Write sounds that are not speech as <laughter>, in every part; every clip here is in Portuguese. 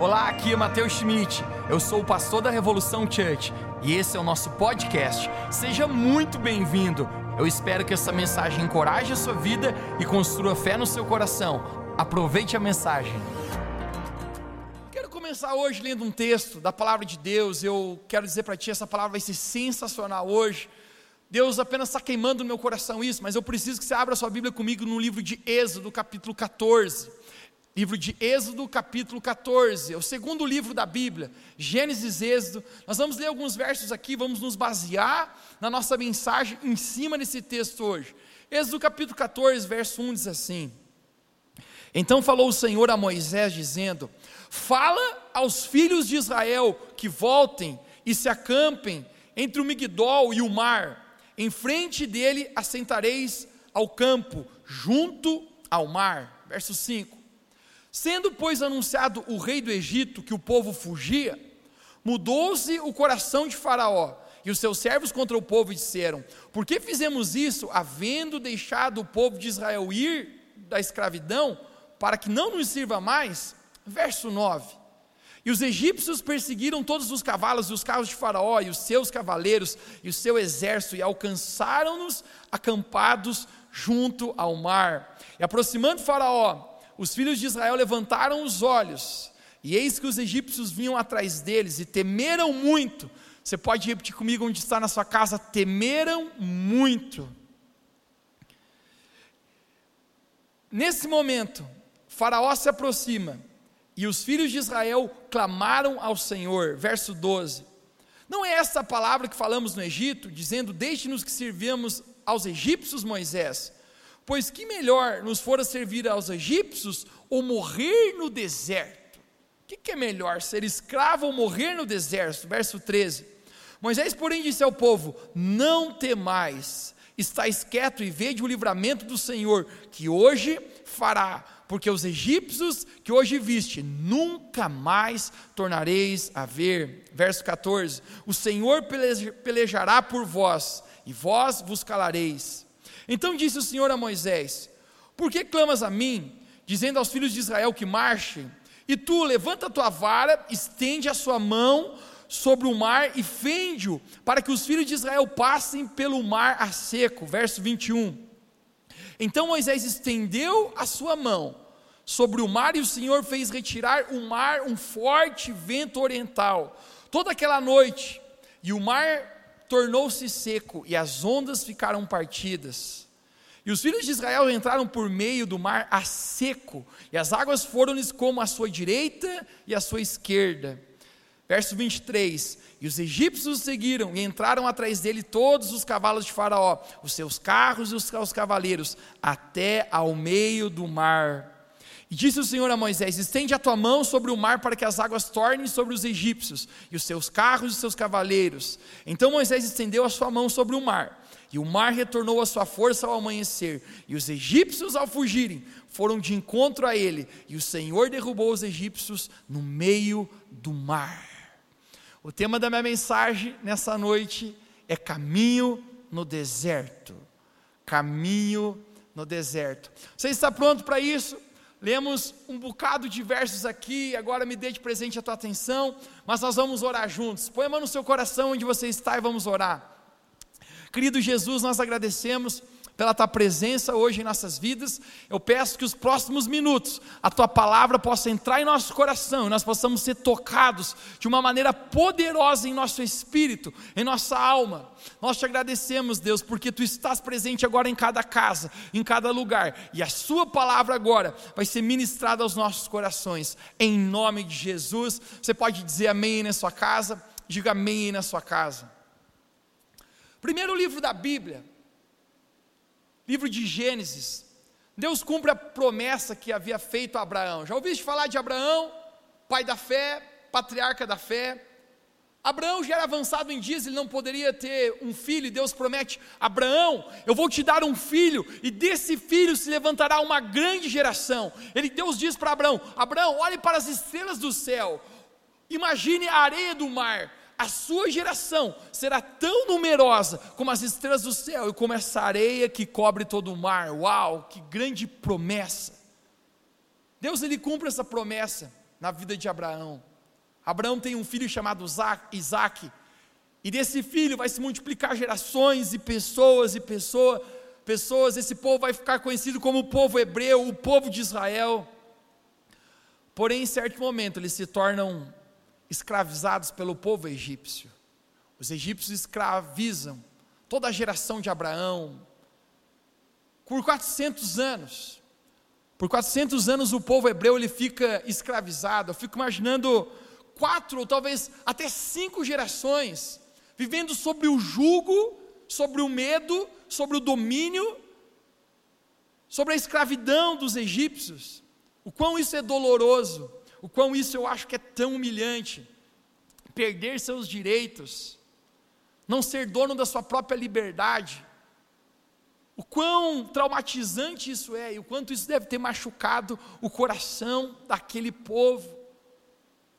Olá, aqui é Matheus Schmidt. Eu sou o pastor da Revolução Church e esse é o nosso podcast. Seja muito bem-vindo. Eu espero que essa mensagem encoraje a sua vida e construa fé no seu coração. Aproveite a mensagem. Quero começar hoje lendo um texto da palavra de Deus. Eu quero dizer para ti, essa palavra vai ser sensacional hoje. Deus apenas está queimando no meu coração isso, mas eu preciso que você abra sua Bíblia comigo no livro de Êxodo, capítulo 14. Livro de Êxodo, capítulo 14, é o segundo livro da Bíblia, Gênesis Êxodo. Nós vamos ler alguns versos aqui, vamos nos basear na nossa mensagem em cima desse texto hoje. Êxodo capítulo 14, verso 1 diz assim: Então falou o Senhor a Moisés, dizendo: Fala aos filhos de Israel que voltem e se acampem entre o Migdol e o mar, em frente dele assentareis ao campo, junto ao mar. Verso 5. Sendo, pois, anunciado o rei do Egito que o povo fugia, mudou-se o coração de Faraó e os seus servos contra o povo disseram: Por que fizemos isso, havendo deixado o povo de Israel ir da escravidão, para que não nos sirva mais? Verso 9. E os egípcios perseguiram todos os cavalos e os carros de Faraó e os seus cavaleiros e o seu exército e alcançaram-nos acampados junto ao mar. E aproximando Faraó, os filhos de Israel levantaram os olhos, e eis que os egípcios vinham atrás deles e temeram muito. Você pode repetir comigo onde está na sua casa? Temeram muito. Nesse momento, Faraó se aproxima e os filhos de Israel clamaram ao Senhor. Verso 12. Não é essa a palavra que falamos no Egito, dizendo: Deixe-nos que sirvamos aos egípcios, Moisés. Pois que melhor nos fora servir aos egípcios ou morrer no deserto? O que, que é melhor, ser escravo ou morrer no deserto? Verso 13. Moisés, porém, disse ao povo: Não temais, estáis quieto e vede o livramento do Senhor, que hoje fará, porque os egípcios que hoje viste, nunca mais tornareis a ver. Verso 14: O Senhor pelejará por vós, e vós vos calareis. Então disse o Senhor a Moisés: Por que clamas a mim, dizendo aos filhos de Israel que marchem? E tu levanta a tua vara, estende a sua mão sobre o mar e fende-o, para que os filhos de Israel passem pelo mar a seco. Verso 21. Então Moisés estendeu a sua mão sobre o mar e o Senhor fez retirar o mar um forte vento oriental. Toda aquela noite, e o mar tornou-se seco e as ondas ficaram partidas. E os filhos de Israel entraram por meio do mar a seco, e as águas foram-lhes como a sua direita e a sua esquerda. Verso 23: E os egípcios seguiram e entraram atrás dele todos os cavalos de Faraó, os seus carros e os seus cavaleiros, até ao meio do mar. E disse o Senhor a Moisés: Estende a tua mão sobre o mar para que as águas tornem sobre os egípcios e os seus carros e os seus cavaleiros. Então Moisés estendeu a sua mão sobre o mar, e o mar retornou a sua força ao amanhecer. E os egípcios, ao fugirem, foram de encontro a ele, e o Senhor derrubou os egípcios no meio do mar. O tema da minha mensagem nessa noite é caminho no deserto. Caminho no deserto. Você está pronto para isso? Lemos um bocado de versos aqui, agora me dê de presente a tua atenção, mas nós vamos orar juntos. Põe a mão no seu coração onde você está e vamos orar. Querido Jesus, nós agradecemos pela tua presença hoje em nossas vidas. Eu peço que os próximos minutos a tua palavra possa entrar em nosso coração e nós possamos ser tocados de uma maneira poderosa em nosso espírito, em nossa alma. Nós te agradecemos, Deus, porque tu estás presente agora em cada casa, em cada lugar, e a sua palavra agora vai ser ministrada aos nossos corações. Em nome de Jesus, você pode dizer amém na sua casa, diga amém na sua casa. Primeiro livro da Bíblia, livro de Gênesis, Deus cumpre a promessa que havia feito a Abraão. Já ouviste falar de Abraão, pai da fé, patriarca da fé? Abraão já era avançado em dias, ele não poderia ter um filho, e Deus promete: Abraão, eu vou te dar um filho, e desse filho se levantará uma grande geração. Ele, Deus diz para Abraão: Abraão, olhe para as estrelas do céu, imagine a areia do mar, a sua geração será tão numerosa como as estrelas do céu e como essa areia que cobre todo o mar. Uau, que grande promessa! Deus ele cumpre essa promessa. na vida de Abraão. Abraão tem um filho chamado Isaac, e desse filho vai se multiplicar gerações e pessoas e pessoas, pessoas, esse povo vai ficar conhecido como o povo hebreu, o povo de Israel. Porém, em certo momento, eles se tornam escravizados pelo povo egípcio. Os egípcios escravizam toda a geração de Abraão por 400 anos. Por 400 anos o povo hebreu ele fica escravizado. Eu fico imaginando quatro ou talvez até cinco gerações vivendo sobre o jugo, sobre o medo, sobre o domínio, sobre a escravidão dos egípcios. O quão isso é doloroso, o quão isso eu acho que é tão humilhante. Perder seus direitos, não ser dono da sua própria liberdade. O quão traumatizante isso é e o quanto isso deve ter machucado o coração daquele povo.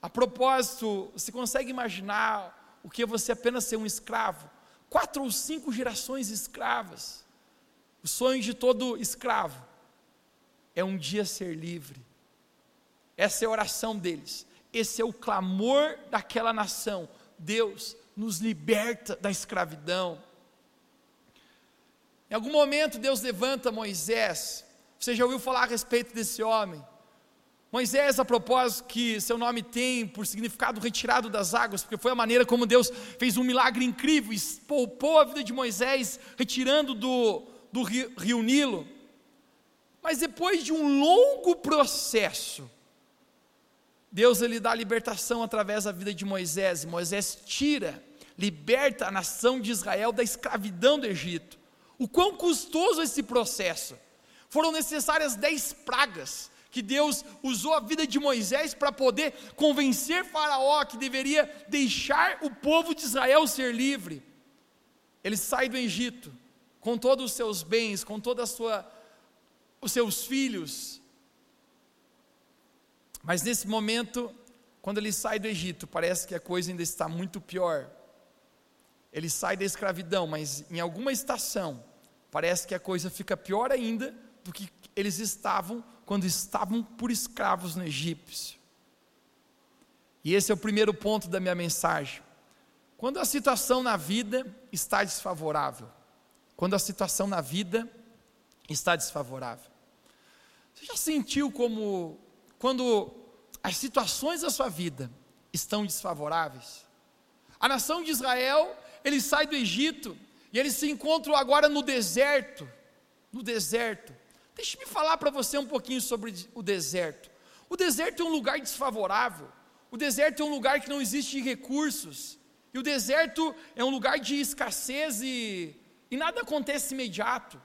A propósito, você consegue imaginar o que é você apenas ser um escravo? Quatro ou cinco gerações escravas. O sonho de todo escravo é um dia ser livre. Essa é a oração deles. Esse é o clamor daquela nação. Deus, nos liberta da escravidão. Em algum momento Deus levanta Moisés. Você já ouviu falar a respeito desse homem? Moisés, a propósito, que seu nome tem por significado retirado das águas, porque foi a maneira como Deus fez um milagre incrível, poupou a vida de Moisés, retirando do, do rio, rio Nilo. Mas depois de um longo processo, Deus ele dá libertação através da vida de Moisés, Moisés tira, liberta a nação de Israel da escravidão do Egito. O quão custoso esse processo? Foram necessárias dez pragas que Deus usou a vida de Moisés para poder convencer Faraó que deveria deixar o povo de Israel ser livre. Ele sai do Egito com todos os seus bens, com toda a sua os seus filhos, mas nesse momento, quando ele sai do Egito, parece que a coisa ainda está muito pior. Ele sai da escravidão, mas em alguma estação, parece que a coisa fica pior ainda do que eles estavam quando estavam por escravos no Egito. E esse é o primeiro ponto da minha mensagem. Quando a situação na vida está desfavorável, quando a situação na vida está desfavorável. Você já sentiu como quando as situações da sua vida estão desfavoráveis. A nação de Israel, ele sai do Egito e eles se encontram agora no deserto. No deserto. Deixe-me falar para você um pouquinho sobre o deserto. O deserto é um lugar desfavorável. O deserto é um lugar que não existe recursos. E o deserto é um lugar de escassez e, e nada acontece imediato.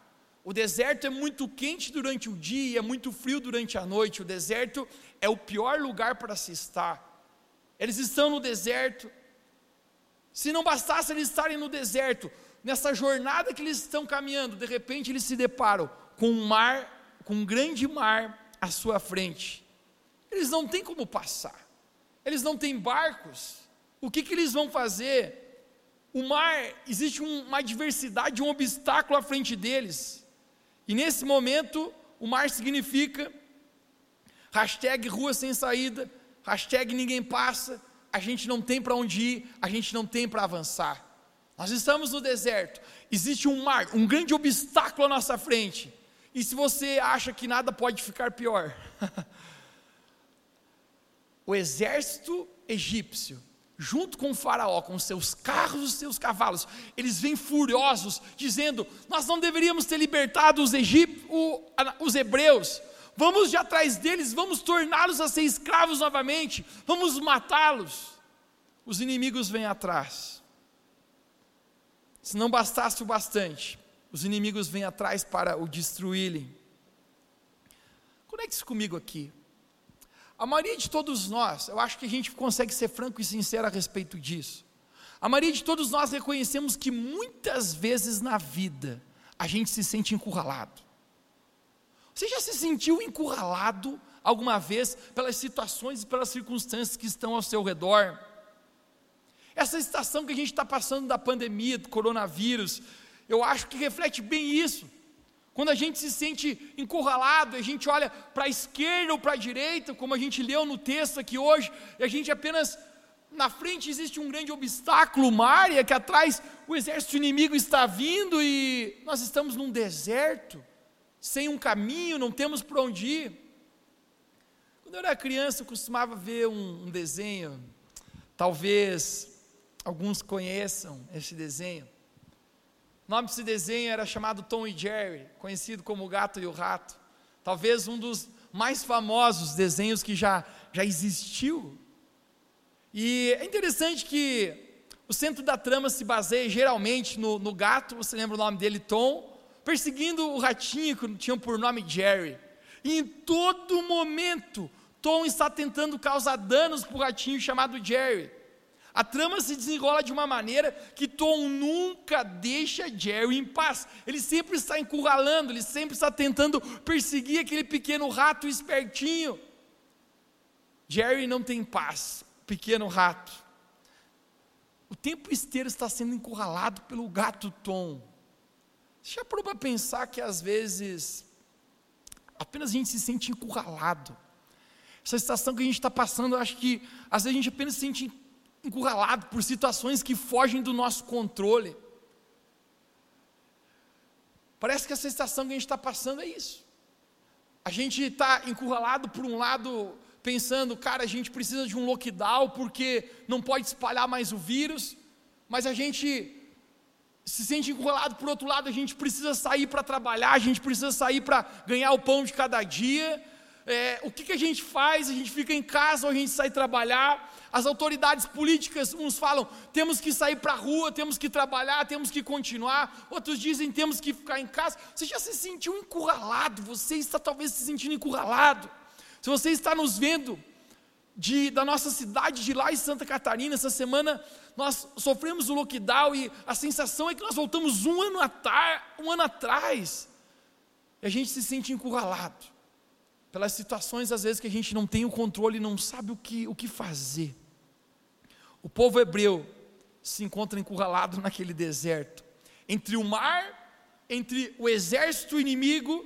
O deserto é muito quente durante o dia e é muito frio durante a noite. O deserto é o pior lugar para se estar. Eles estão no deserto. Se não bastasse eles estarem no deserto, nessa jornada que eles estão caminhando, de repente eles se deparam com um mar, com um grande mar à sua frente. Eles não têm como passar. Eles não têm barcos. O que, que eles vão fazer? O mar, existe uma diversidade, um obstáculo à frente deles. E nesse momento, o mar significa hashtag rua sem saída, hashtag ninguém passa, a gente não tem para onde ir, a gente não tem para avançar. Nós estamos no deserto, existe um mar, um grande obstáculo à nossa frente. E se você acha que nada pode ficar pior, <laughs> o exército egípcio junto com o Faraó, com seus carros e seus cavalos, eles vêm furiosos, dizendo: Nós não deveríamos ter libertado os, egípcios, os hebreus, vamos de atrás deles, vamos torná-los a ser escravos novamente, vamos matá-los. Os inimigos vêm atrás. Se não bastasse o bastante, os inimigos vêm atrás para o destruírem. Conecte-se comigo aqui. A maioria de todos nós, eu acho que a gente consegue ser franco e sincero a respeito disso. A maioria de todos nós reconhecemos que muitas vezes na vida a gente se sente encurralado. Você já se sentiu encurralado alguma vez pelas situações e pelas circunstâncias que estão ao seu redor? Essa estação que a gente está passando da pandemia, do coronavírus, eu acho que reflete bem isso. Quando a gente se sente encurralado, a gente olha para a esquerda ou para a direita, como a gente leu no texto aqui hoje, e a gente apenas na frente existe um grande obstáculo, uma área que atrás o exército inimigo está vindo e nós estamos num deserto, sem um caminho, não temos para onde ir. Quando eu era criança, eu costumava ver um, um desenho, talvez alguns conheçam esse desenho. O nome desse desenho era chamado Tom e Jerry, conhecido como O Gato e o Rato. Talvez um dos mais famosos desenhos que já, já existiu. E é interessante que o centro da trama se baseia geralmente no, no gato, você lembra o nome dele, Tom, perseguindo o ratinho que tinha por nome Jerry. E em todo momento, Tom está tentando causar danos para o ratinho chamado Jerry. A trama se desenrola de uma maneira que Tom nunca deixa Jerry em paz. Ele sempre está encurralando, ele sempre está tentando perseguir aquele pequeno rato espertinho. Jerry não tem paz, pequeno rato. O tempo inteiro está sendo encurralado pelo gato Tom. Você já parou para pensar que às vezes apenas a gente se sente encurralado? Essa situação que a gente está passando, eu acho que às vezes a gente apenas se sente encurralado por situações que fogem do nosso controle. Parece que essa estação que a gente está passando é isso. A gente está encurralado por um lado, pensando, cara, a gente precisa de um lockdown porque não pode espalhar mais o vírus, mas a gente se sente encurralado por outro lado, a gente precisa sair para trabalhar, a gente precisa sair para ganhar o pão de cada dia, é, o que, que a gente faz? A gente fica em casa ou a gente sai trabalhar? As autoridades políticas, uns falam, temos que sair para a rua, temos que trabalhar, temos que continuar. Outros dizem, temos que ficar em casa. Você já se sentiu encurralado? Você está talvez se sentindo encurralado. Se você está nos vendo de, da nossa cidade de lá em Santa Catarina, essa semana nós sofremos o lockdown e a sensação é que nós voltamos um ano, um ano atrás. E a gente se sente encurralado pelas situações às vezes que a gente não tem o controle e não sabe o que, o que fazer. O povo hebreu se encontra encurralado <laughs> naquele deserto, entre o mar, entre o exército inimigo,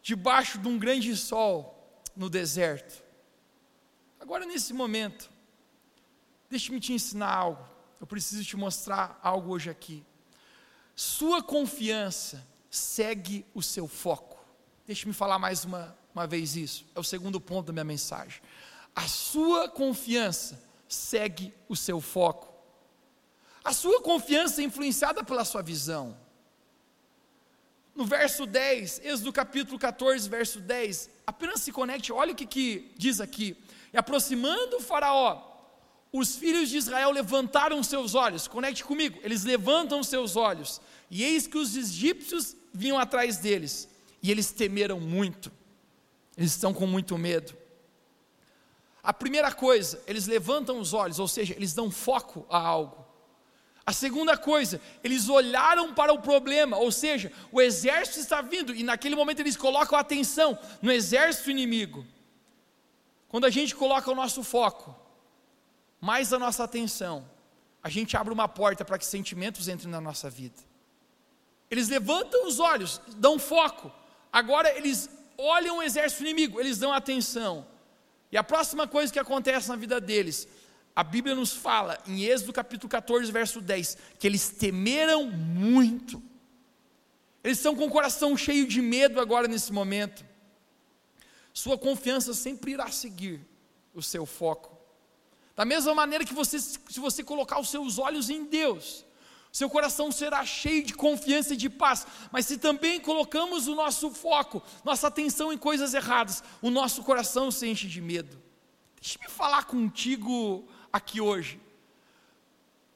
debaixo de um grande sol no deserto. Agora, nesse momento, deixe-me te ensinar algo. Eu preciso te mostrar algo hoje aqui. Sua confiança segue o seu foco. Deixe-me falar mais uma, uma vez isso. É o segundo ponto da minha mensagem. A sua confiança segue o seu foco. A sua confiança é influenciada pela sua visão. No verso 10, Êxodo capítulo 14, verso 10, apenas se conecte, olha o que, que diz aqui. E aproximando o faraó, os filhos de Israel levantaram seus olhos, conecte comigo, eles levantam seus olhos, e eis que os egípcios vinham atrás deles, e eles temeram muito. Eles estão com muito medo. A primeira coisa, eles levantam os olhos, ou seja, eles dão foco a algo. A segunda coisa, eles olharam para o problema, ou seja, o exército está vindo, e naquele momento eles colocam a atenção no exército inimigo. Quando a gente coloca o nosso foco, mais a nossa atenção, a gente abre uma porta para que sentimentos entrem na nossa vida. Eles levantam os olhos, dão foco, agora eles olham o exército inimigo, eles dão atenção. E a próxima coisa que acontece na vida deles, a Bíblia nos fala, em Êxodo capítulo 14, verso 10, que eles temeram muito. Eles estão com o coração cheio de medo agora nesse momento. Sua confiança sempre irá seguir o seu foco. Da mesma maneira que você, se você colocar os seus olhos em Deus, seu coração será cheio de confiança e de paz. Mas se também colocamos o nosso foco, nossa atenção em coisas erradas, o nosso coração se enche de medo. Deixe-me falar contigo aqui hoje.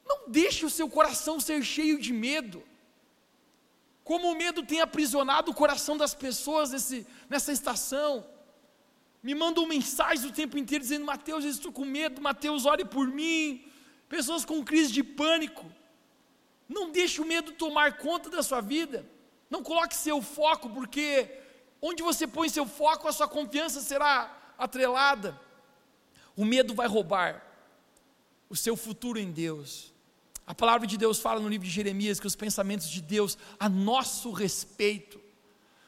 Não deixe o seu coração ser cheio de medo. Como o medo tem aprisionado o coração das pessoas nesse, nessa estação. Me mandam mensagens o tempo inteiro dizendo: Mateus, eu estou com medo, Mateus, ore por mim. Pessoas com crise de pânico. Não deixe o medo tomar conta da sua vida. Não coloque seu foco, porque onde você põe seu foco, a sua confiança será atrelada. O medo vai roubar o seu futuro em Deus. A palavra de Deus fala no livro de Jeremias que os pensamentos de Deus a nosso respeito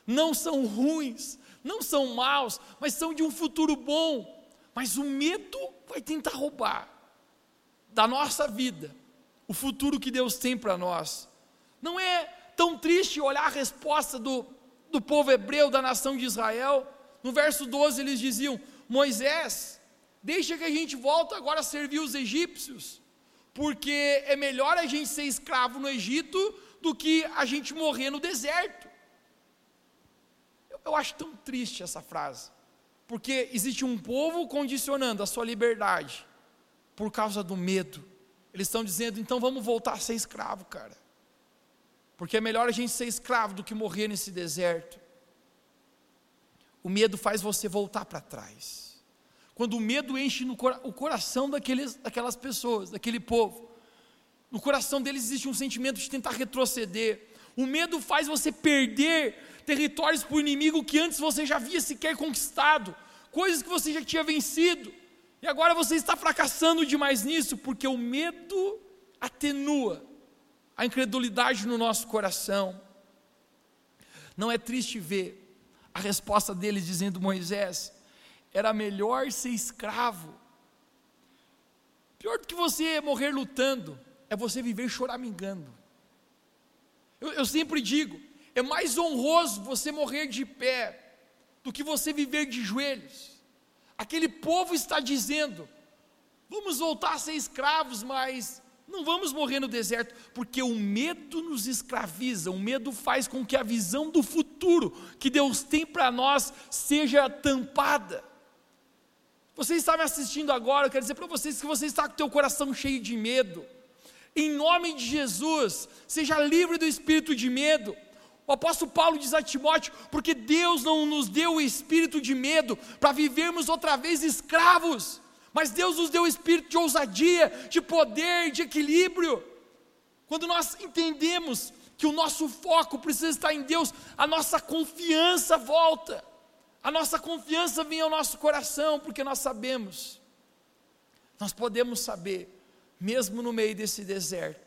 não são ruins, não são maus, mas são de um futuro bom. Mas o medo vai tentar roubar da nossa vida o futuro que Deus tem para nós. Não é tão triste olhar a resposta do, do povo hebreu, da nação de Israel. No verso 12 eles diziam: Moisés, deixa que a gente volta agora a servir os egípcios, porque é melhor a gente ser escravo no Egito do que a gente morrer no deserto. Eu, eu acho tão triste essa frase, porque existe um povo condicionando a sua liberdade por causa do medo. Eles estão dizendo, então vamos voltar a ser escravo, cara. Porque é melhor a gente ser escravo do que morrer nesse deserto. O medo faz você voltar para trás. Quando o medo enche no cora o coração daqueles, daquelas pessoas, daquele povo, no coração deles existe um sentimento de tentar retroceder. O medo faz você perder territórios para o inimigo que antes você já havia sequer conquistado, coisas que você já tinha vencido. E agora você está fracassando demais nisso, porque o medo atenua a incredulidade no nosso coração. Não é triste ver a resposta deles dizendo: Moisés, era melhor ser escravo. Pior do que você morrer lutando, é você viver choramingando. Eu, eu sempre digo: é mais honroso você morrer de pé do que você viver de joelhos. Aquele povo está dizendo: vamos voltar a ser escravos, mas não vamos morrer no deserto, porque o medo nos escraviza, o medo faz com que a visão do futuro que Deus tem para nós seja tampada. Você está me assistindo agora, eu quero dizer para vocês que você está com o teu coração cheio de medo. Em nome de Jesus, seja livre do espírito de medo. O apóstolo Paulo diz a Timóteo: porque Deus não nos deu o espírito de medo para vivermos outra vez escravos, mas Deus nos deu o espírito de ousadia, de poder, de equilíbrio. Quando nós entendemos que o nosso foco precisa estar em Deus, a nossa confiança volta, a nossa confiança vem ao nosso coração, porque nós sabemos, nós podemos saber, mesmo no meio desse deserto,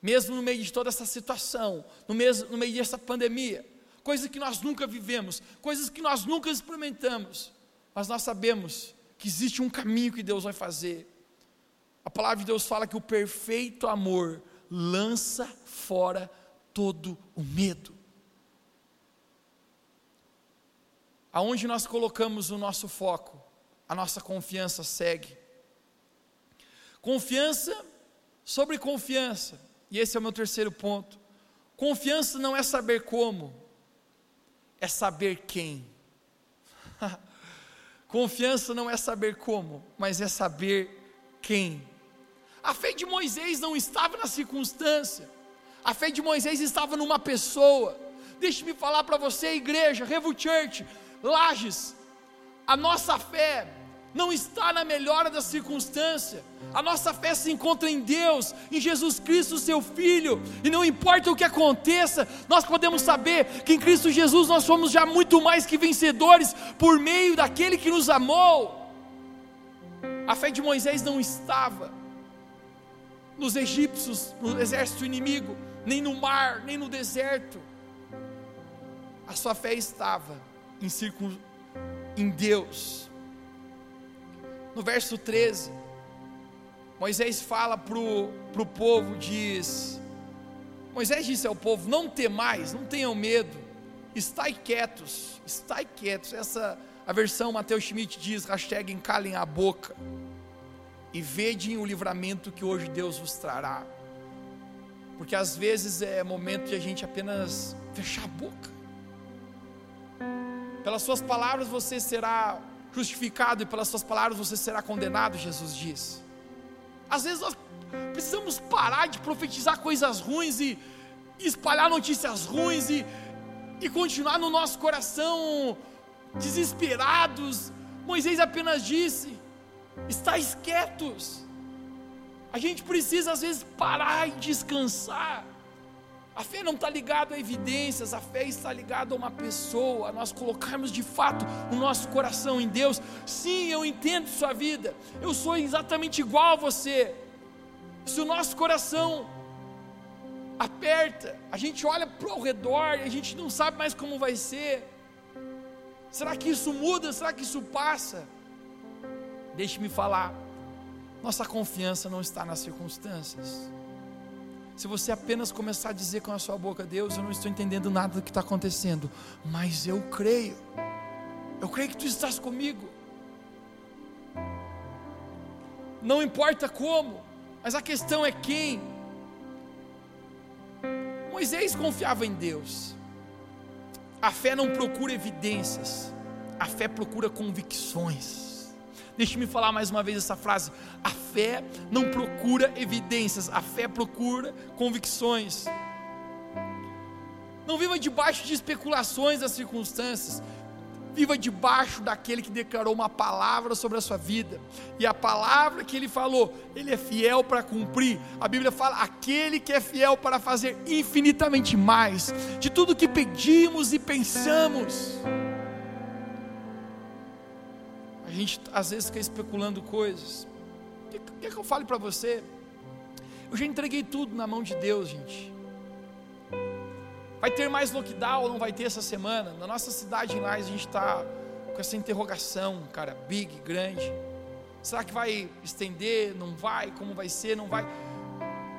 mesmo no meio de toda essa situação, no, mesmo, no meio dessa pandemia, coisas que nós nunca vivemos, coisas que nós nunca experimentamos, mas nós sabemos que existe um caminho que Deus vai fazer. A palavra de Deus fala que o perfeito amor lança fora todo o medo. Aonde nós colocamos o nosso foco, a nossa confiança segue. Confiança sobre confiança. E esse é o meu terceiro ponto. Confiança não é saber como, é saber quem. <laughs> Confiança não é saber como, mas é saber quem. A fé de Moisés não estava na circunstância, a fé de Moisés estava numa pessoa. Deixe-me falar para você, igreja, Revo Church, Lages, a nossa fé não está na melhora da circunstância. A nossa fé se encontra em Deus, em Jesus Cristo, seu Filho, e não importa o que aconteça, nós podemos saber que em Cristo Jesus nós somos já muito mais que vencedores por meio daquele que nos amou. A fé de Moisés não estava nos egípcios, no exército inimigo, nem no mar, nem no deserto. A sua fé estava em, circun... em Deus no verso 13, Moisés fala para o povo, diz, Moisés disse ao povo, não temais, não tenham medo, estai quietos, estai quietos, essa, a versão Mateus Schmidt diz, hashtag encalem a boca, e vedem o livramento que hoje Deus vos trará, porque às vezes é momento de a gente apenas fechar a boca, pelas suas palavras você será justificado e pelas suas palavras você será condenado, Jesus diz. Às vezes nós precisamos parar de profetizar coisas ruins e, espalhar notícias ruins e, e continuar no nosso coração desesperados. Moisés apenas disse: estáis quietos. A gente precisa às vezes parar e descansar. A fé não está ligada a evidências, a fé está ligada a uma pessoa, a nós colocarmos de fato o nosso coração em Deus. Sim, eu entendo sua vida, eu sou exatamente igual a você. Se o nosso coração aperta, a gente olha para o redor e a gente não sabe mais como vai ser. Será que isso muda? Será que isso passa? Deixe-me falar, nossa confiança não está nas circunstâncias. Se você apenas começar a dizer com a sua boca, Deus, eu não estou entendendo nada do que está acontecendo, mas eu creio, eu creio que tu estás comigo. Não importa como, mas a questão é quem. Moisés confiava em Deus. A fé não procura evidências, a fé procura convicções. Deixe-me falar mais uma vez essa frase. A fé não procura evidências, a fé procura convicções. Não viva debaixo de especulações das circunstâncias. Viva debaixo daquele que declarou uma palavra sobre a sua vida. E a palavra que ele falou, ele é fiel para cumprir. A Bíblia fala: aquele que é fiel para fazer infinitamente mais de tudo que pedimos e pensamos gente às vezes fica especulando coisas. O que, que, que eu falo para você? Eu já entreguei tudo na mão de Deus, gente. Vai ter mais lockdown ou não vai ter essa semana? Na nossa cidade em Lais a gente está com essa interrogação, cara, big, grande. Será que vai estender? Não vai? Como vai ser? Não vai?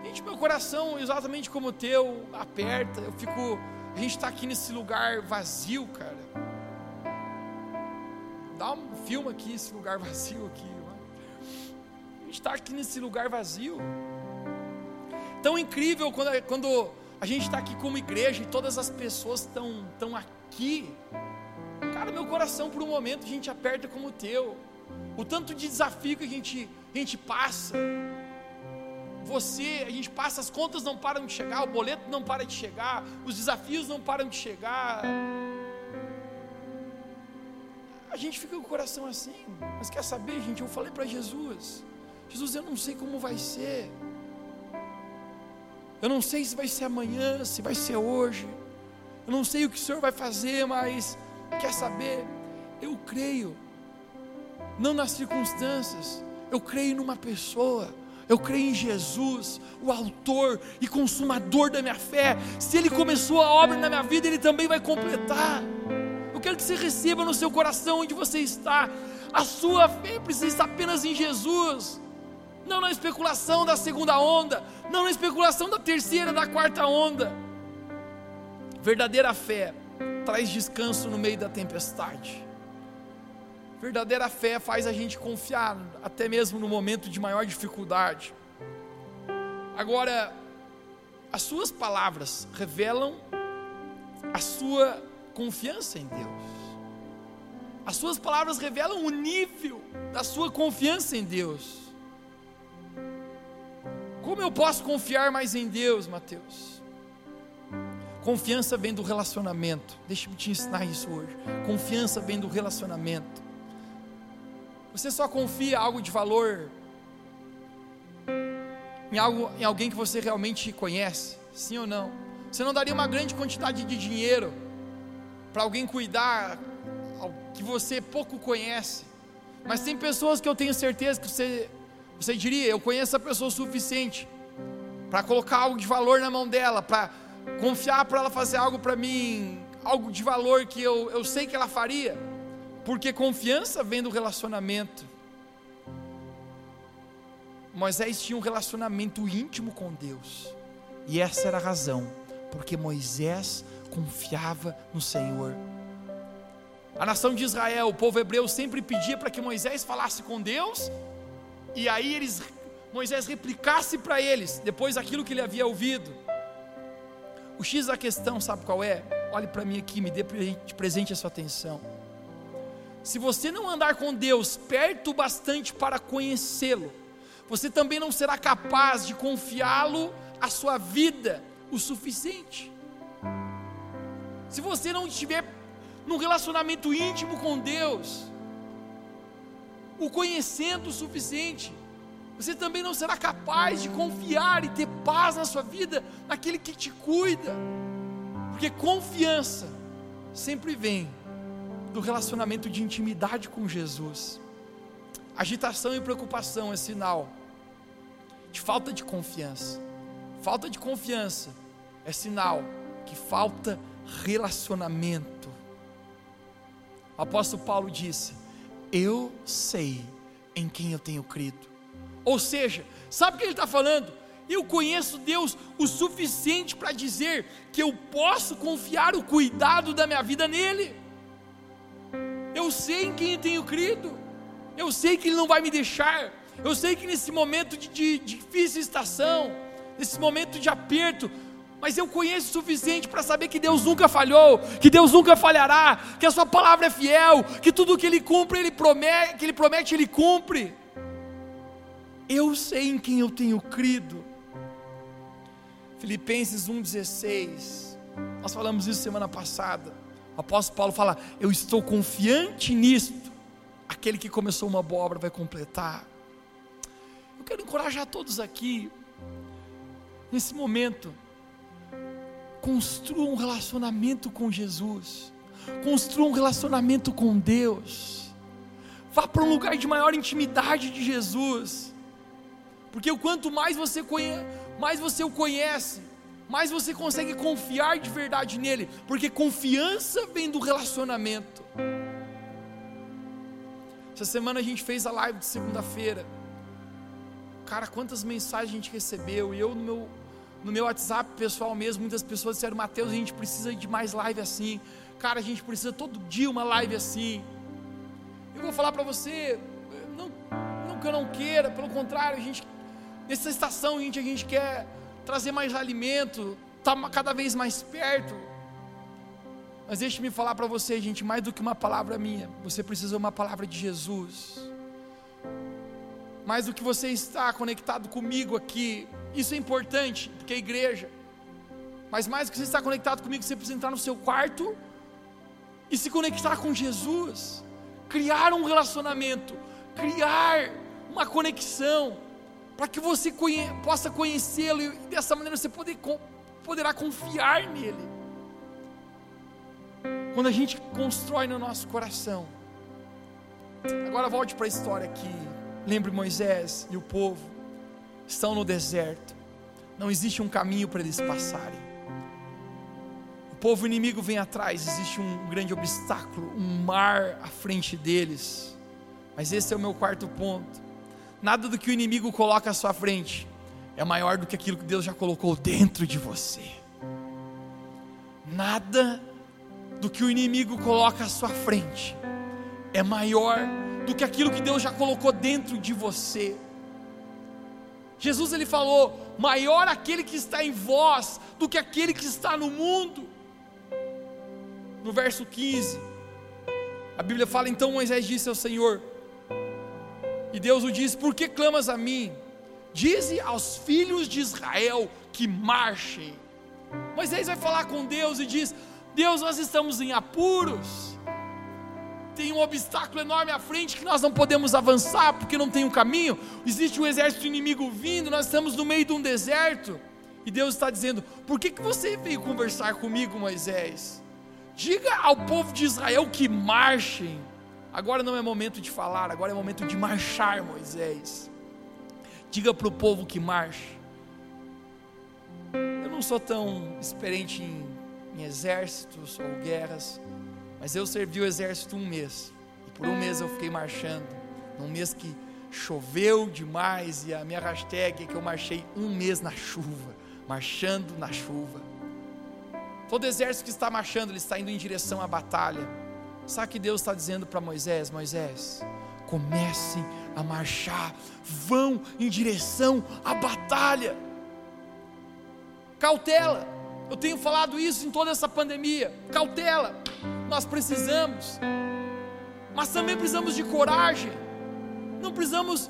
Gente, meu coração, exatamente como o teu, aperta. Eu fico. A gente está aqui nesse lugar vazio, cara dá um filme aqui, esse lugar <laughs> vazio aqui. A gente está aqui nesse lugar vazio. Tão incrível quando, quando a gente está aqui como igreja e todas as pessoas estão, estão aqui. Cara, meu coração por um momento a gente aperta como o teu. O tanto de desafio que a gente, a gente passa. Você, a gente passa, as contas não param de chegar, o boleto não para de chegar, os desafios não param de chegar a gente fica com o coração assim. Mas quer saber, gente? Eu falei para Jesus: Jesus, eu não sei como vai ser. Eu não sei se vai ser amanhã, se vai ser hoje. Eu não sei o que o Senhor vai fazer, mas quer saber? Eu creio, não nas circunstâncias, eu creio numa pessoa. Eu creio em Jesus, o autor e consumador da minha fé. Se Ele começou a obra na minha vida, Ele também vai completar. Eu quero que você receba no seu coração onde você está. A sua fé precisa estar apenas em Jesus. Não na especulação da segunda onda, não na especulação da terceira, da quarta onda. Verdadeira fé traz descanso no meio da tempestade. Verdadeira fé faz a gente confiar, até mesmo no momento de maior dificuldade. Agora, as suas palavras revelam a sua confiança em Deus. As suas palavras revelam o nível da sua confiança em Deus. Como eu posso confiar mais em Deus, Mateus? Confiança vem do relacionamento. Deixa eu te ensinar isso hoje. Confiança vem do relacionamento. Você só confia algo de valor em algo em alguém que você realmente conhece? Sim ou não? Você não daria uma grande quantidade de dinheiro para alguém cuidar que você pouco conhece. Mas tem pessoas que eu tenho certeza que você, você diria, eu conheço a pessoa o suficiente para colocar algo de valor na mão dela, para confiar para ela fazer algo para mim, algo de valor que eu, eu sei que ela faria, porque confiança vem do relacionamento. Moisés tinha um relacionamento íntimo com Deus, e essa era a razão, porque Moisés confiava no Senhor. A nação de Israel, o povo hebreu sempre pedia para que Moisés falasse com Deus, e aí eles, Moisés replicasse para eles, depois aquilo que ele havia ouvido. O X da questão, sabe qual é? Olhe para mim aqui, me dê de presente a sua atenção. Se você não andar com Deus perto bastante para conhecê-lo, você também não será capaz de confiá-lo a sua vida o suficiente. Se você não estiver num relacionamento íntimo com Deus, o conhecendo o suficiente, você também não será capaz de confiar e ter paz na sua vida naquele que te cuida, porque confiança sempre vem do relacionamento de intimidade com Jesus. Agitação e preocupação é sinal de falta de confiança. Falta de confiança é sinal que falta relacionamento. O apóstolo Paulo disse: Eu sei em quem eu tenho crido. Ou seja, sabe o que ele está falando? Eu conheço Deus o suficiente para dizer que eu posso confiar o cuidado da minha vida nele. Eu sei em quem eu tenho crido. Eu sei que Ele não vai me deixar. Eu sei que nesse momento de, de, de difícil estação, nesse momento de aperto, mas eu conheço o suficiente para saber que Deus nunca falhou, que Deus nunca falhará, que a sua palavra é fiel, que tudo que ele cumpre, ele promete, que ele promete, ele cumpre. Eu sei em quem eu tenho crido. Filipenses 1:16. Nós falamos isso semana passada. O apóstolo Paulo fala: "Eu estou confiante nisto. Aquele que começou uma boa obra vai completar." Eu quero encorajar todos aqui nesse momento Construa um relacionamento com Jesus. Construa um relacionamento com Deus. Vá para um lugar de maior intimidade de Jesus. Porque o quanto mais você conhece, mais você o conhece, mais você consegue confiar de verdade nele, porque confiança vem do relacionamento. Essa semana a gente fez a live de segunda-feira. Cara, quantas mensagens a gente recebeu, e eu no meu no meu WhatsApp pessoal mesmo, muitas pessoas disseram: Mateus, a gente precisa de mais live assim. Cara, a gente precisa todo dia uma live assim. Eu vou falar para você, não, não que eu não queira, pelo contrário, a gente, nessa estação, a gente, a gente quer trazer mais alimento, tá cada vez mais perto. Mas deixe-me falar para você, gente, mais do que uma palavra minha, você precisa de uma palavra de Jesus. Mais do que você está conectado comigo aqui, isso é importante, porque é igreja. Mas mais do que você estar conectado comigo, você precisa entrar no seu quarto e se conectar com Jesus. Criar um relacionamento, criar uma conexão, para que você conhe possa conhecê-lo e dessa maneira você poder, poderá confiar nele. Quando a gente constrói no nosso coração. Agora volte para a história aqui. Lembre Moisés e o povo estão no deserto, não existe um caminho para eles passarem. O povo inimigo vem atrás, existe um grande obstáculo, um mar à frente deles. Mas esse é o meu quarto ponto. Nada do que o inimigo coloca à sua frente é maior do que aquilo que Deus já colocou dentro de você. Nada do que o inimigo coloca à sua frente é maior do que aquilo que Deus já colocou dentro de você. Jesus ele falou: maior aquele que está em vós do que aquele que está no mundo. No verso 15, a Bíblia fala: então Moisés disse ao Senhor, e Deus o diz: por que clamas a mim? Dize aos filhos de Israel que marchem. Moisés vai falar com Deus e diz: Deus, nós estamos em apuros tem um obstáculo enorme à frente que nós não podemos avançar porque não tem um caminho. Existe um exército inimigo vindo, nós estamos no meio de um deserto. E Deus está dizendo: Por que, que você veio conversar comigo, Moisés? Diga ao povo de Israel que marchem. Agora não é momento de falar, agora é momento de marchar, Moisés. Diga para o povo que marche. Eu não sou tão experiente em, em exércitos ou guerras, mas eu servi o exército um mês. E por um mês eu fiquei marchando. Num mês que choveu demais. E a minha hashtag é que eu marchei um mês na chuva. Marchando na chuva. Todo exército que está marchando, ele está indo em direção à batalha. Sabe que Deus está dizendo para Moisés? Moisés, comecem a marchar, vão em direção à batalha. Cautela, eu tenho falado isso em toda essa pandemia. Cautela, nós precisamos, mas também precisamos de coragem. Não precisamos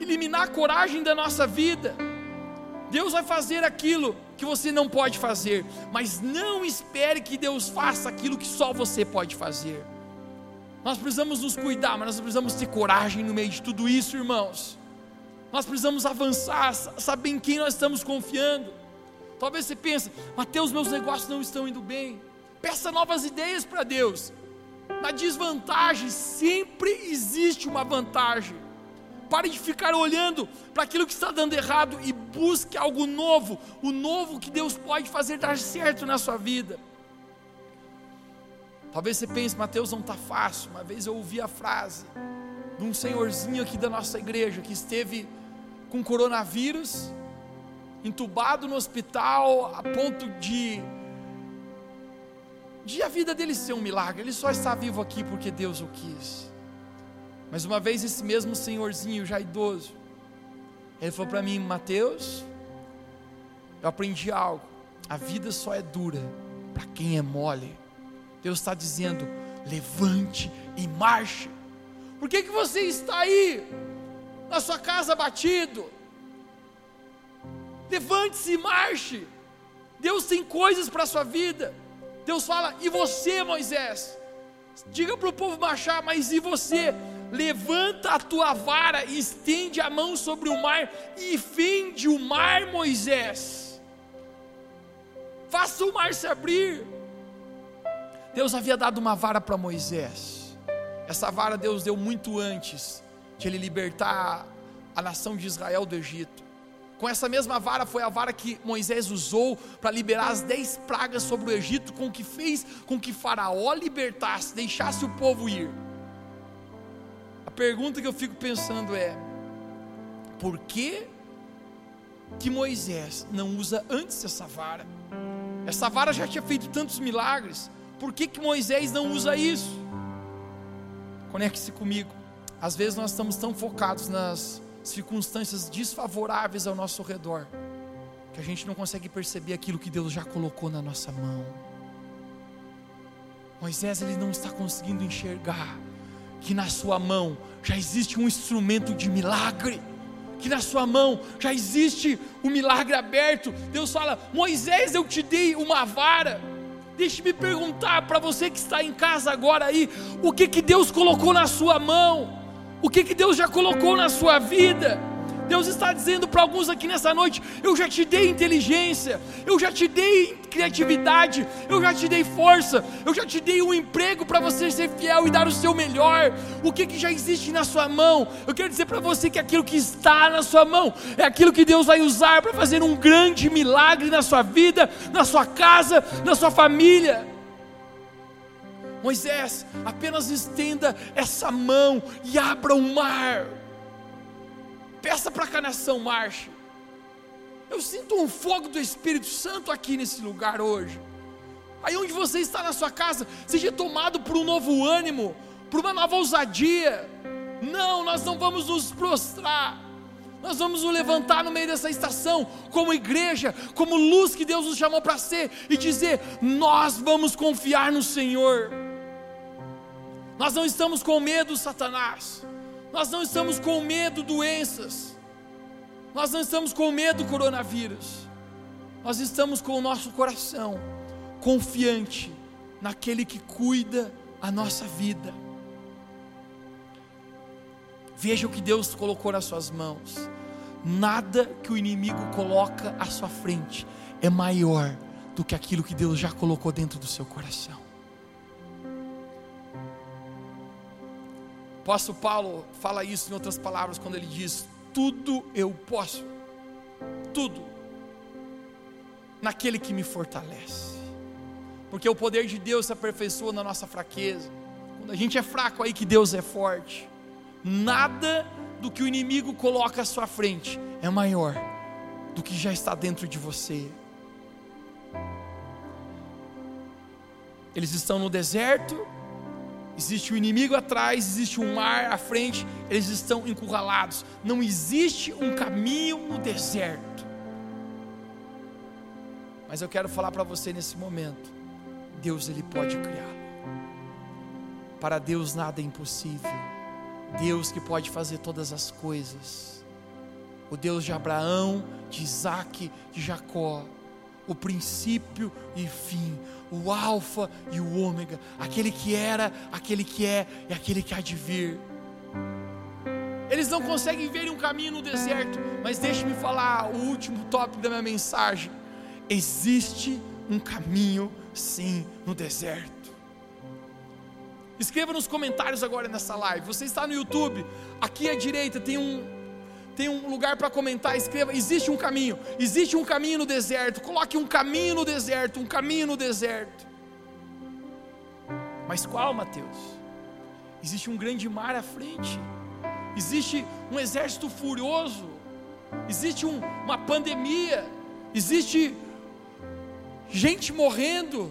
eliminar a coragem da nossa vida. Deus vai fazer aquilo que você não pode fazer, mas não espere que Deus faça aquilo que só você pode fazer. Nós precisamos nos cuidar, mas nós precisamos ter coragem no meio de tudo isso, irmãos. Nós precisamos avançar, saber em quem nós estamos confiando. Talvez você pense, Mateus, meus negócios não estão indo bem. Peça novas ideias para Deus. Na desvantagem sempre existe uma vantagem. Pare de ficar olhando para aquilo que está dando errado e busque algo novo, o novo que Deus pode fazer dar certo na sua vida. Talvez você pense, Mateus não está fácil. Uma vez eu ouvi a frase de um senhorzinho aqui da nossa igreja que esteve com coronavírus, entubado no hospital, a ponto de de a vida dele ser um milagre. Ele só está vivo aqui porque Deus o quis. Mas uma vez esse mesmo senhorzinho, já idoso, ele falou para mim, Mateus, eu aprendi algo. A vida só é dura para quem é mole. Deus está dizendo: levante e marche. Por que, que você está aí, na sua casa batido? Levante-se e marche. Deus tem coisas para a sua vida. Deus fala: e você, Moisés? Diga para o povo marchar, mas e você? Levanta a tua vara estende a mão sobre o mar e fende o mar, Moisés. Faça o mar se abrir. Deus havia dado uma vara para Moisés. Essa vara Deus deu muito antes de ele libertar a nação de Israel do Egito. Com essa mesma vara foi a vara que Moisés usou para liberar as dez pragas sobre o Egito, com que fez com que Faraó libertasse, deixasse o povo ir. A pergunta que eu fico pensando é: por que que Moisés não usa antes essa vara? Essa vara já tinha feito tantos milagres. Por que que Moisés não usa isso? Conecte-se comigo. Às vezes nós estamos tão focados nas circunstâncias desfavoráveis ao nosso redor, que a gente não consegue perceber aquilo que Deus já colocou na nossa mão. Moisés ele não está conseguindo enxergar que na sua mão já existe um instrumento de milagre, que na sua mão já existe o um milagre aberto. Deus fala: Moisés, eu te dei uma vara. Deixe-me perguntar para você que está em casa agora aí, o que que Deus colocou na sua mão? O que, que Deus já colocou na sua vida. Deus está dizendo para alguns aqui nessa noite: eu já te dei inteligência, eu já te dei criatividade, eu já te dei força, eu já te dei um emprego para você ser fiel e dar o seu melhor. O que, que já existe na sua mão? Eu quero dizer para você que aquilo que está na sua mão é aquilo que Deus vai usar para fazer um grande milagre na sua vida, na sua casa, na sua família. Moisés, apenas estenda essa mão e abra o mar. Peça para a nação marche. Eu sinto um fogo do Espírito Santo aqui nesse lugar hoje. Aí onde você está na sua casa, seja tomado por um novo ânimo, por uma nova ousadia. Não, nós não vamos nos prostrar. Nós vamos nos levantar no meio dessa estação, como igreja, como luz que Deus nos chamou para ser, e dizer: Nós vamos confiar no Senhor. Nós não estamos com medo, Satanás. Nós não estamos com medo, doenças. Nós não estamos com medo, coronavírus. Nós estamos com o nosso coração confiante naquele que cuida a nossa vida. Veja o que Deus colocou nas suas mãos. Nada que o inimigo coloca à sua frente é maior do que aquilo que Deus já colocou dentro do seu coração. Apóstolo Paulo fala isso em outras palavras quando ele diz: Tudo eu posso, tudo, naquele que me fortalece, porque o poder de Deus se aperfeiçoa na nossa fraqueza. Quando a gente é fraco, aí que Deus é forte. Nada do que o inimigo coloca à sua frente é maior do que já está dentro de você. Eles estão no deserto, Existe o um inimigo atrás, existe um mar à frente, eles estão encurralados. Não existe um caminho no deserto. Mas eu quero falar para você nesse momento: Deus ele pode criá-lo. Para Deus nada é impossível. Deus que pode fazer todas as coisas. O Deus de Abraão, de Isaac, de Jacó o princípio e fim, o Alfa e o Ômega, aquele que era, aquele que é e aquele que há de vir. Eles não conseguem ver um caminho no deserto, mas deixe-me falar o último tópico da minha mensagem. Existe um caminho, sim, no deserto. Escreva nos comentários agora nessa live. Você está no YouTube, aqui à direita tem um tem um lugar para comentar, escreva, existe um caminho, existe um caminho no deserto. Coloque um caminho no deserto, um caminho no deserto. Mas qual, Mateus? Existe um grande mar à frente. Existe um exército furioso. Existe um, uma pandemia. Existe gente morrendo.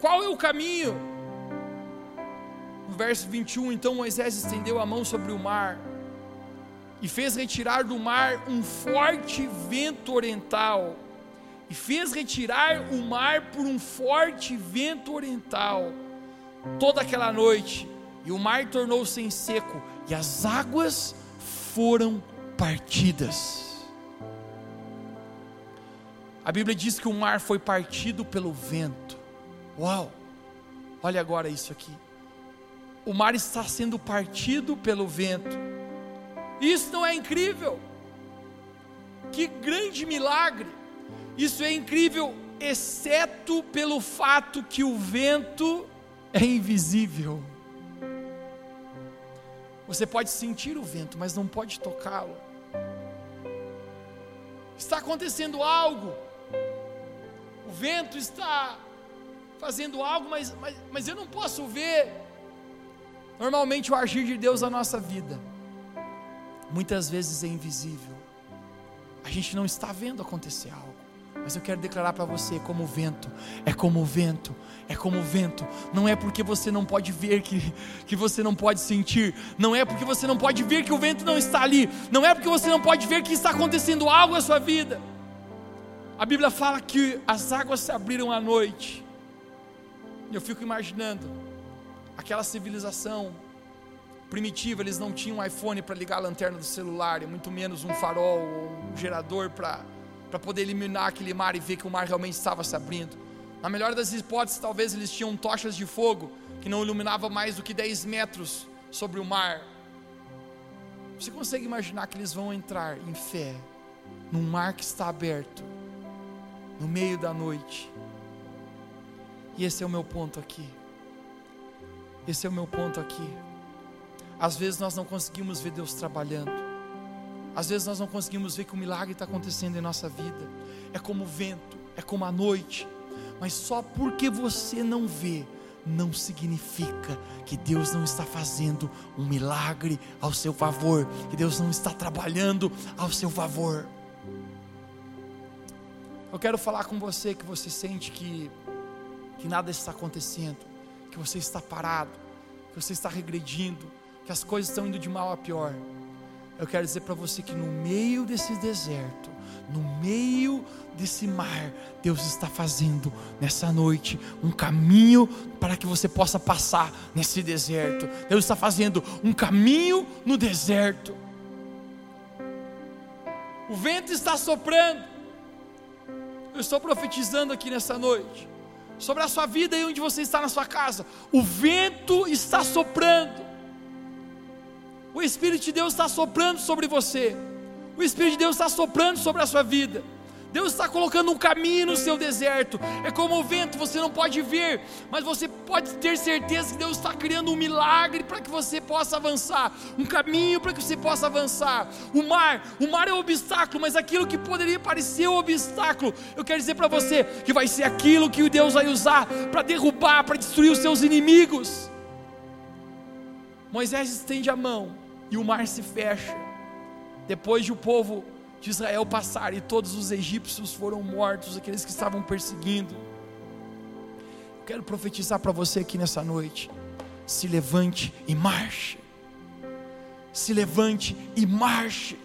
Qual é o caminho? No verso 21, então Moisés estendeu a mão sobre o mar e fez retirar do mar um forte vento oriental. E fez retirar o mar por um forte vento oriental. Toda aquela noite, e o mar tornou-se em seco, e as águas foram partidas. A Bíblia diz que o mar foi partido pelo vento. Uau! Olha agora isso aqui. O mar está sendo partido pelo vento. Isso não é incrível? Que grande milagre! Isso é incrível, exceto pelo fato que o vento é invisível. Você pode sentir o vento, mas não pode tocá-lo. Está acontecendo algo, o vento está fazendo algo, mas, mas, mas eu não posso ver. Normalmente, o agir de Deus na nossa vida, muitas vezes é invisível, a gente não está vendo acontecer algo. Mas eu quero declarar para você, como o vento, é como o vento, é como o vento. Não é porque você não pode ver que, que você não pode sentir, não é porque você não pode ver que o vento não está ali, não é porque você não pode ver que está acontecendo algo na sua vida. A Bíblia fala que as águas se abriram à noite. Eu fico imaginando aquela civilização primitiva, eles não tinham um iPhone para ligar a lanterna do celular, e muito menos um farol ou um gerador para poder eliminar aquele mar e ver que o mar realmente estava se abrindo. Na melhor das hipóteses, talvez eles tinham tochas de fogo que não iluminava mais do que 10 metros sobre o mar. Você consegue imaginar que eles vão entrar em fé num mar que está aberto no meio da noite? E esse é o meu ponto aqui. Esse é o meu ponto aqui. Às vezes nós não conseguimos ver Deus trabalhando. Às vezes nós não conseguimos ver que o milagre está acontecendo em nossa vida. É como o vento, é como a noite. Mas só porque você não vê, não significa que Deus não está fazendo um milagre ao seu favor, que Deus não está trabalhando ao seu favor. Eu quero falar com você que você sente que, que nada está acontecendo, que você está parado, que você está regredindo, que as coisas estão indo de mal a pior eu quero dizer para você que no meio desse deserto, no meio desse mar, Deus está fazendo nessa noite um caminho para que você possa passar nesse deserto. Deus está fazendo um caminho no deserto. O vento está soprando. Eu estou profetizando aqui nessa noite sobre a sua vida e onde você está na sua casa. O vento está soprando. O Espírito de Deus está soprando sobre você. O Espírito de Deus está soprando sobre a sua vida. Deus está colocando um caminho no seu deserto. É como o vento, você não pode ver, mas você pode ter certeza que Deus está criando um milagre para que você possa avançar, um caminho para que você possa avançar. O mar, o mar é um obstáculo, mas aquilo que poderia parecer um obstáculo, eu quero dizer para você que vai ser aquilo que Deus vai usar para derrubar, para destruir os seus inimigos. Moisés estende a mão e o mar se fecha. Depois de o povo de Israel passar e todos os egípcios foram mortos, aqueles que estavam perseguindo. Eu quero profetizar para você aqui nessa noite. Se levante e marche. Se levante e marche.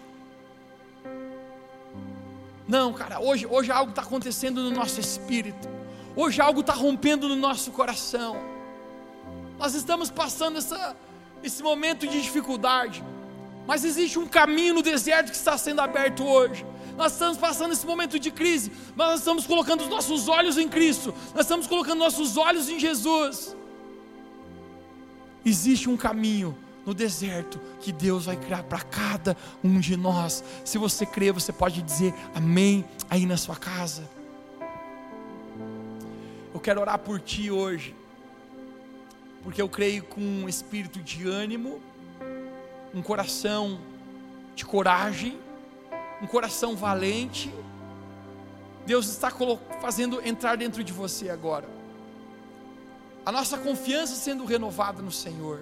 Não, cara, hoje, hoje algo está acontecendo no nosso espírito. Hoje algo está rompendo no nosso coração. Nós estamos passando essa, esse momento de dificuldade, mas existe um caminho no deserto que está sendo aberto hoje. Nós estamos passando esse momento de crise, mas nós estamos colocando os nossos olhos em Cristo, nós estamos colocando nossos olhos em Jesus. Existe um caminho no deserto que Deus vai criar para cada um de nós. Se você crê, você pode dizer amém aí na sua casa. Eu quero orar por ti hoje porque eu creio com um espírito de ânimo um coração de coragem, um coração valente. Deus está fazendo entrar dentro de você agora. A nossa confiança sendo renovada no Senhor.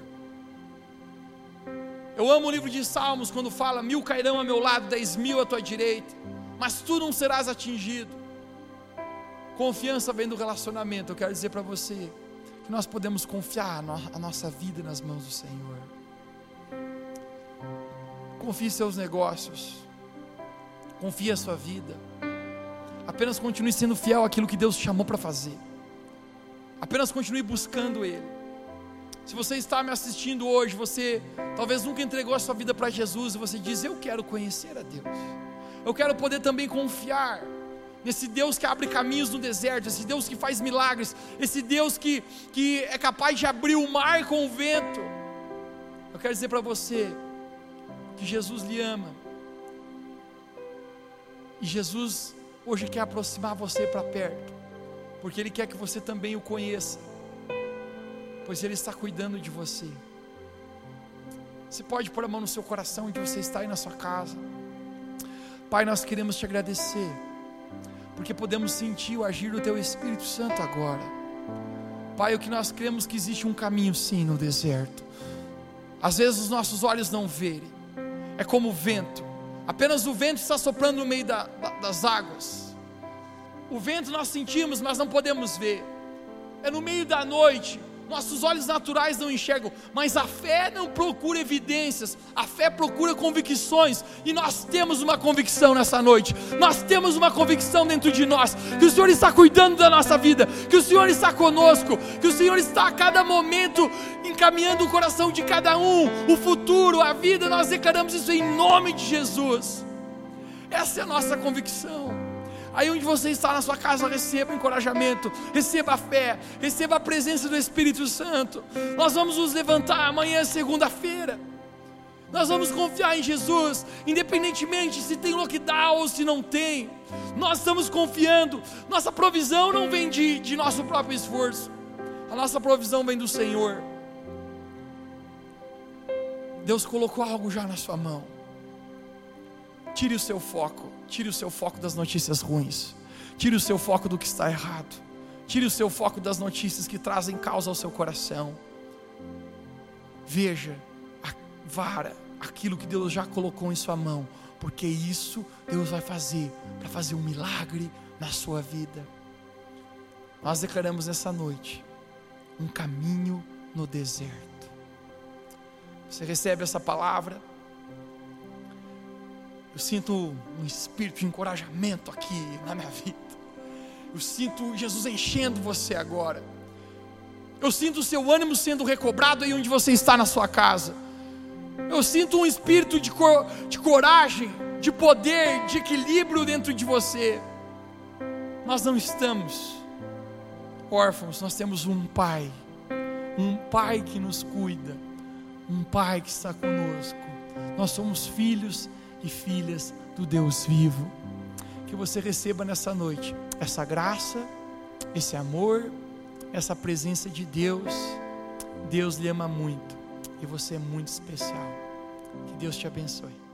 Eu amo o livro de Salmos quando fala: mil cairão a meu lado, dez mil à tua direita, mas tu não serás atingido. Confiança vem do relacionamento. Eu quero dizer para você que nós podemos confiar a nossa vida nas mãos do Senhor. Confie seus negócios. Confie a sua vida. Apenas continue sendo fiel àquilo que Deus te chamou para fazer. Apenas continue buscando Ele. Se você está me assistindo hoje, você talvez nunca entregou a sua vida para Jesus e você diz: Eu quero conhecer a Deus. Eu quero poder também confiar nesse Deus que abre caminhos no deserto, esse Deus que faz milagres, esse Deus que, que é capaz de abrir o mar com o vento. Eu quero dizer para você que Jesus lhe ama, e Jesus hoje quer aproximar você para perto, porque Ele quer que você também o conheça, pois Ele está cuidando de você. Você pode pôr a mão no seu coração onde você está aí na sua casa. Pai, nós queremos te agradecer porque podemos sentir o agir do Teu Espírito Santo agora. Pai, o que nós cremos que existe um caminho sim no deserto. Às vezes os nossos olhos não veem, é como o vento, apenas o vento está soprando no meio da, da, das águas. O vento nós sentimos, mas não podemos ver. É no meio da noite, nossos olhos naturais não enxergam, mas a fé não procura evidências, a fé procura convicções, e nós temos uma convicção nessa noite, nós temos uma convicção dentro de nós, que o Senhor está cuidando da nossa vida, que o Senhor está conosco, que o Senhor está a cada momento encaminhando o coração de cada um, o futuro, a vida, nós declaramos isso em nome de Jesus, essa é a nossa convicção. Aí onde você está na sua casa, receba encorajamento, receba a fé, receba a presença do Espírito Santo. Nós vamos nos levantar amanhã, segunda-feira. Nós vamos confiar em Jesus, independentemente se tem lockdown ou se não tem. Nós estamos confiando. Nossa provisão não vem de, de nosso próprio esforço, a nossa provisão vem do Senhor. Deus colocou algo já na sua mão. Tire o seu foco, tire o seu foco das notícias ruins, tire o seu foco do que está errado, tire o seu foco das notícias que trazem causa ao seu coração. Veja, a vara, aquilo que Deus já colocou em sua mão, porque isso Deus vai fazer para fazer um milagre na sua vida. Nós declaramos nessa noite um caminho no deserto. Você recebe essa palavra? Eu sinto um espírito de encorajamento aqui na minha vida. Eu sinto Jesus enchendo você agora. Eu sinto o seu ânimo sendo recobrado aí onde você está na sua casa. Eu sinto um espírito de, cor, de coragem, de poder, de equilíbrio dentro de você. Nós não estamos órfãos, nós temos um Pai, um Pai que nos cuida, um Pai que está conosco. Nós somos filhos e filhas do Deus vivo. Que você receba nessa noite essa graça, esse amor, essa presença de Deus. Deus lhe ama muito e você é muito especial. Que Deus te abençoe.